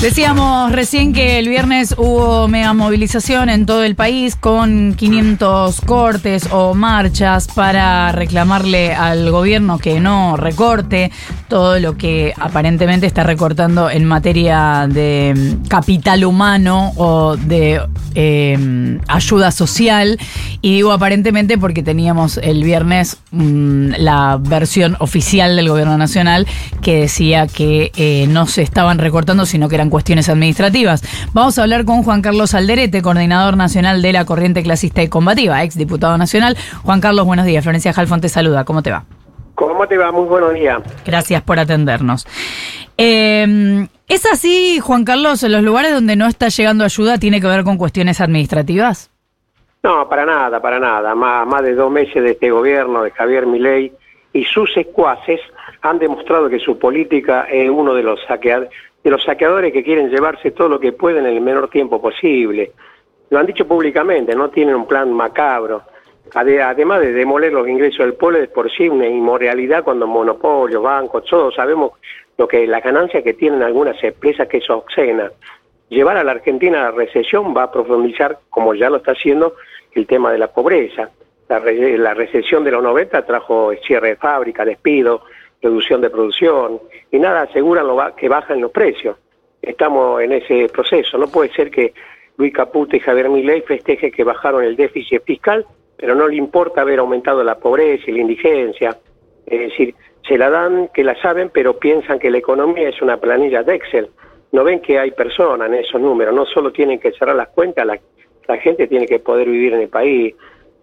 Decíamos recién que el viernes hubo mega movilización en todo el país con 500 cortes o marchas para reclamarle al gobierno que no recorte todo lo que aparentemente está recortando en materia de mm, capital humano o de eh, ayuda social. Y digo aparentemente porque teníamos el viernes mm, la versión oficial del gobierno nacional que decía que eh, no se estaban recortando, sino que eran cuestiones administrativas. Vamos a hablar con Juan Carlos Alderete, coordinador nacional de la Corriente Clasista y Combativa, ex diputado nacional. Juan Carlos, buenos días. Florencia Jalfón te saluda. ¿Cómo te va? ¿Cómo te va? Muy buenos días. Gracias por atendernos. Eh, ¿Es así, Juan Carlos, en los lugares donde no está llegando ayuda tiene que ver con cuestiones administrativas? No, para nada, para nada. Más, más de dos meses de este gobierno de Javier Milei y sus secuaces han demostrado que su política es uno de los de los saqueadores que quieren llevarse todo lo que pueden en el menor tiempo posible. Lo han dicho públicamente, no tienen un plan macabro. Además de demoler los ingresos del pueblo, es por sí una inmoralidad cuando monopolios, bancos, todos sabemos lo que la ganancia que tienen algunas empresas que es obscena. Llevar a la Argentina a la recesión va a profundizar, como ya lo está haciendo, el tema de la pobreza. La, la recesión de los 90 trajo cierre de fábrica, despido, reducción de producción, y nada aseguran lo que bajan los precios. Estamos en ese proceso. No puede ser que Luis Caputo y Javier Milei festejen que bajaron el déficit fiscal, pero no le importa haber aumentado la pobreza y la indigencia. Es decir, se la dan que la saben, pero piensan que la economía es una planilla de Excel. No ven que hay personas en esos números, no solo tienen que cerrar las cuentas, la, la gente tiene que poder vivir en el país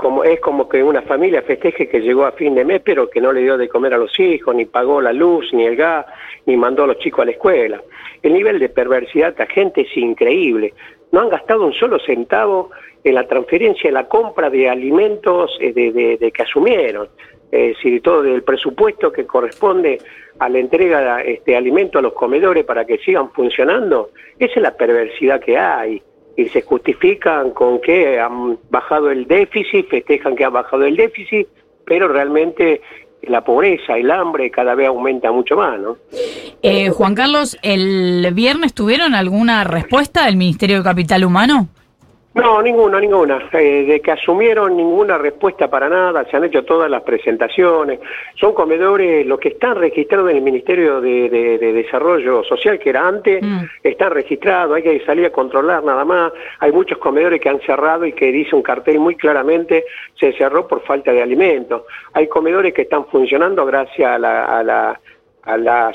como es como que una familia festeje que llegó a fin de mes pero que no le dio de comer a los hijos, ni pagó la luz, ni el gas, ni mandó a los chicos a la escuela. El nivel de perversidad de la gente es increíble. No han gastado un solo centavo en la transferencia, en la compra de alimentos eh, de, que asumieron. Es decir, todo el presupuesto que corresponde a la entrega de este, alimento a los comedores para que sigan funcionando, esa es la perversidad que hay y se justifican con que han bajado el déficit, festejan que han bajado el déficit, pero realmente la pobreza, el hambre cada vez aumenta mucho más, ¿no? Eh, Juan Carlos, ¿el viernes tuvieron alguna respuesta del Ministerio de Capital Humano? No, ninguna, ninguna. Eh, de que asumieron ninguna respuesta para nada, se han hecho todas las presentaciones. Son comedores, los que están registrados en el Ministerio de, Desarrollo Social, que era antes, mm. están registrados, hay que salir a controlar nada más. Hay muchos comedores que han cerrado y que dice un cartel muy claramente, se cerró por falta de alimentos. Hay comedores que están funcionando gracias a la a la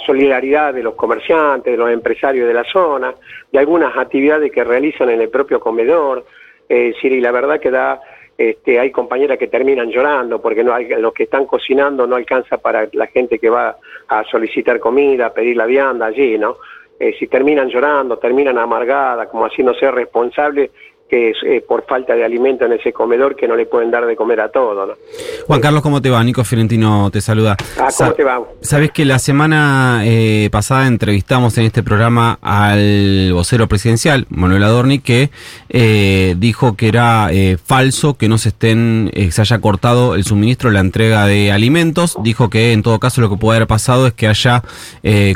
solidaridad de los comerciantes, de los empresarios de la zona, de algunas actividades que realizan en el propio comedor. Eh, y la verdad que da, este, hay compañeras que terminan llorando porque no hay, los que están cocinando no alcanza para la gente que va a solicitar comida, a pedir la vianda allí, ¿no? Eh, si terminan llorando, terminan amargadas, como así no ser responsable que es eh, por falta de alimento en ese comedor que no le pueden dar de comer a todo. ¿no? Juan Carlos, ¿cómo te va? Nico Fiorentino te saluda. Ah, ¿cómo te va? Sabes que la semana eh, pasada entrevistamos en este programa al vocero presidencial, Manuel Adorni, que eh, dijo que era falso que no se estén, se haya cortado el suministro, la entrega de alimentos. Dijo que en todo caso lo que puede haber pasado es que haya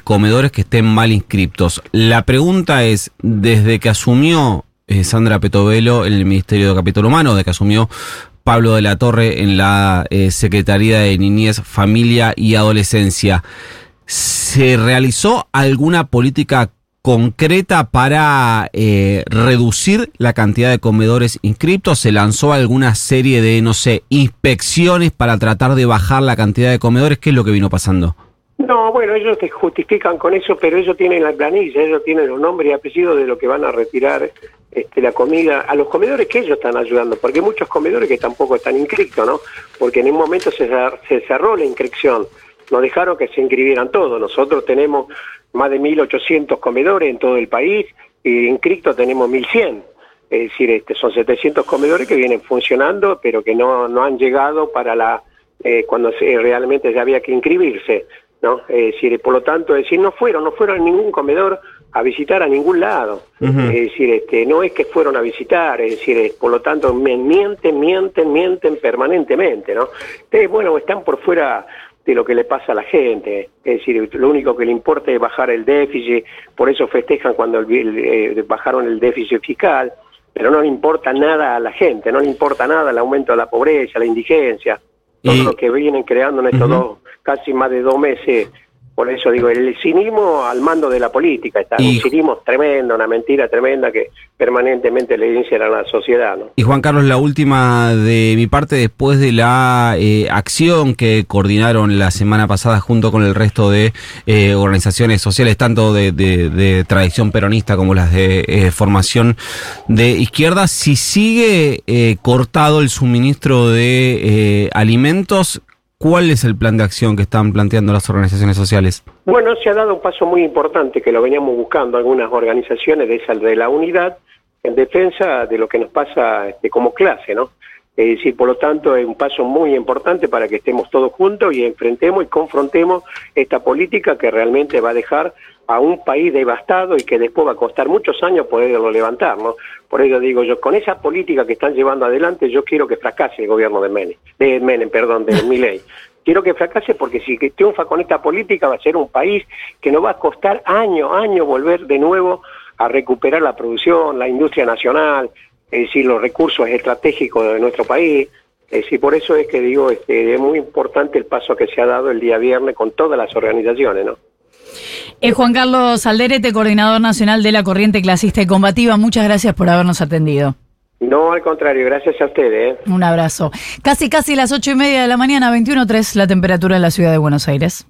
comedores que estén mal inscriptos. La pregunta es, desde que asumió eh, Sandra Petovelo en el Ministerio de Capital Humano, de que asumió Pablo de la Torre en la eh, Secretaría de Niñez, Familia y Adolescencia. ¿Se realizó alguna política concreta para eh, reducir la cantidad de comedores inscriptos? ¿Se lanzó alguna serie de, no sé, inspecciones para tratar de bajar la cantidad de comedores? ¿Qué es lo que vino pasando? No, bueno, ellos te justifican con eso, pero ellos tienen la planilla, ellos tienen los nombres y apellidos de lo que van a retirar este, la comida a los comedores que ellos están ayudando, porque hay muchos comedores que tampoco están inscritos, ¿no? Porque en un momento se, se cerró la inscripción, no dejaron que se inscribieran todos. Nosotros tenemos más de 1.800 comedores en todo el país y inscritos tenemos 1.100. Es decir, este, son 700 comedores que vienen funcionando, pero que no, no han llegado para la eh, cuando se, realmente ya había que inscribirse. ¿No? Es decir, por lo tanto, decir, no fueron, no fueron a ningún comedor a visitar a ningún lado. Es decir, este, no es que fueron a visitar, es decir, por lo tanto mienten, mienten, mienten permanentemente, ¿no? Ustedes, bueno, están por fuera de lo que le pasa a la gente. Es decir, lo único que le importa es bajar el déficit, por eso festejan cuando eh, bajaron el déficit fiscal, pero no le importa nada a la gente, no le importa nada el aumento de la pobreza, la indigencia, todo lo que vienen creando en estos dos, casi más de dos meses por eso digo, el cinismo al mando de la política está. Un cinismo tremendo, una mentira tremenda que permanentemente le dicen a la sociedad. ¿no? Y Juan Carlos, la última de mi parte, después de la eh, acción que coordinaron la semana pasada junto con el resto de eh, organizaciones sociales, tanto de, tradición peronista como las de eh, formación de izquierda, si sigue cortado el suministro de alimentos, ¿Cuál es el plan de acción que están planteando las organizaciones sociales? Bueno, se ha dado un paso muy importante que lo veníamos buscando algunas organizaciones de esa de la unidad en defensa de lo que nos pasa este, como clase, ¿no? Es decir, por lo tanto, es un paso muy importante para que estemos todos juntos y enfrentemos y confrontemos esta política que realmente va a dejar a un país devastado y que después va a costar muchos años poderlo levantar, ¿no? Por ello digo yo, con esa política que están llevando adelante, yo quiero que fracase el gobierno de Menem, de Menem, perdón, de Milei. Quiero que fracase porque si triunfa con esta política va a ser un país que nos va a costar año, año volver de nuevo a recuperar la producción, la industria nacional, es decir, los recursos estratégicos de nuestro país. Es decir, por eso es que digo, este, es muy importante el paso que se ha dado el día viernes con todas las organizaciones, ¿no? Es Juan Carlos Alderete, coordinador nacional de la Corriente Clasista y Combativa. Muchas gracias por habernos atendido. No, al contrario, gracias a ustedes. ¿eh? Un abrazo. Casi, casi las ocho y media de la mañana, 21.3, la temperatura en la ciudad de Buenos Aires.